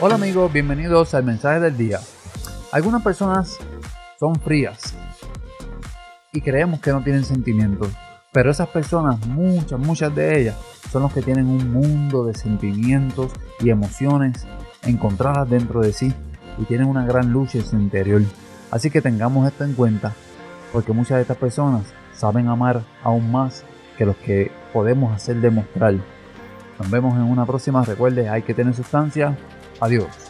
Hola amigos, bienvenidos al mensaje del día. Algunas personas son frías y creemos que no tienen sentimientos, pero esas personas, muchas, muchas de ellas, son los que tienen un mundo de sentimientos y emociones encontradas dentro de sí y tienen una gran lucha en su interior. Así que tengamos esto en cuenta, porque muchas de estas personas saben amar aún más que los que podemos hacer demostrar. Nos vemos en una próxima. Recuerde, hay que tener sustancia. Adiós.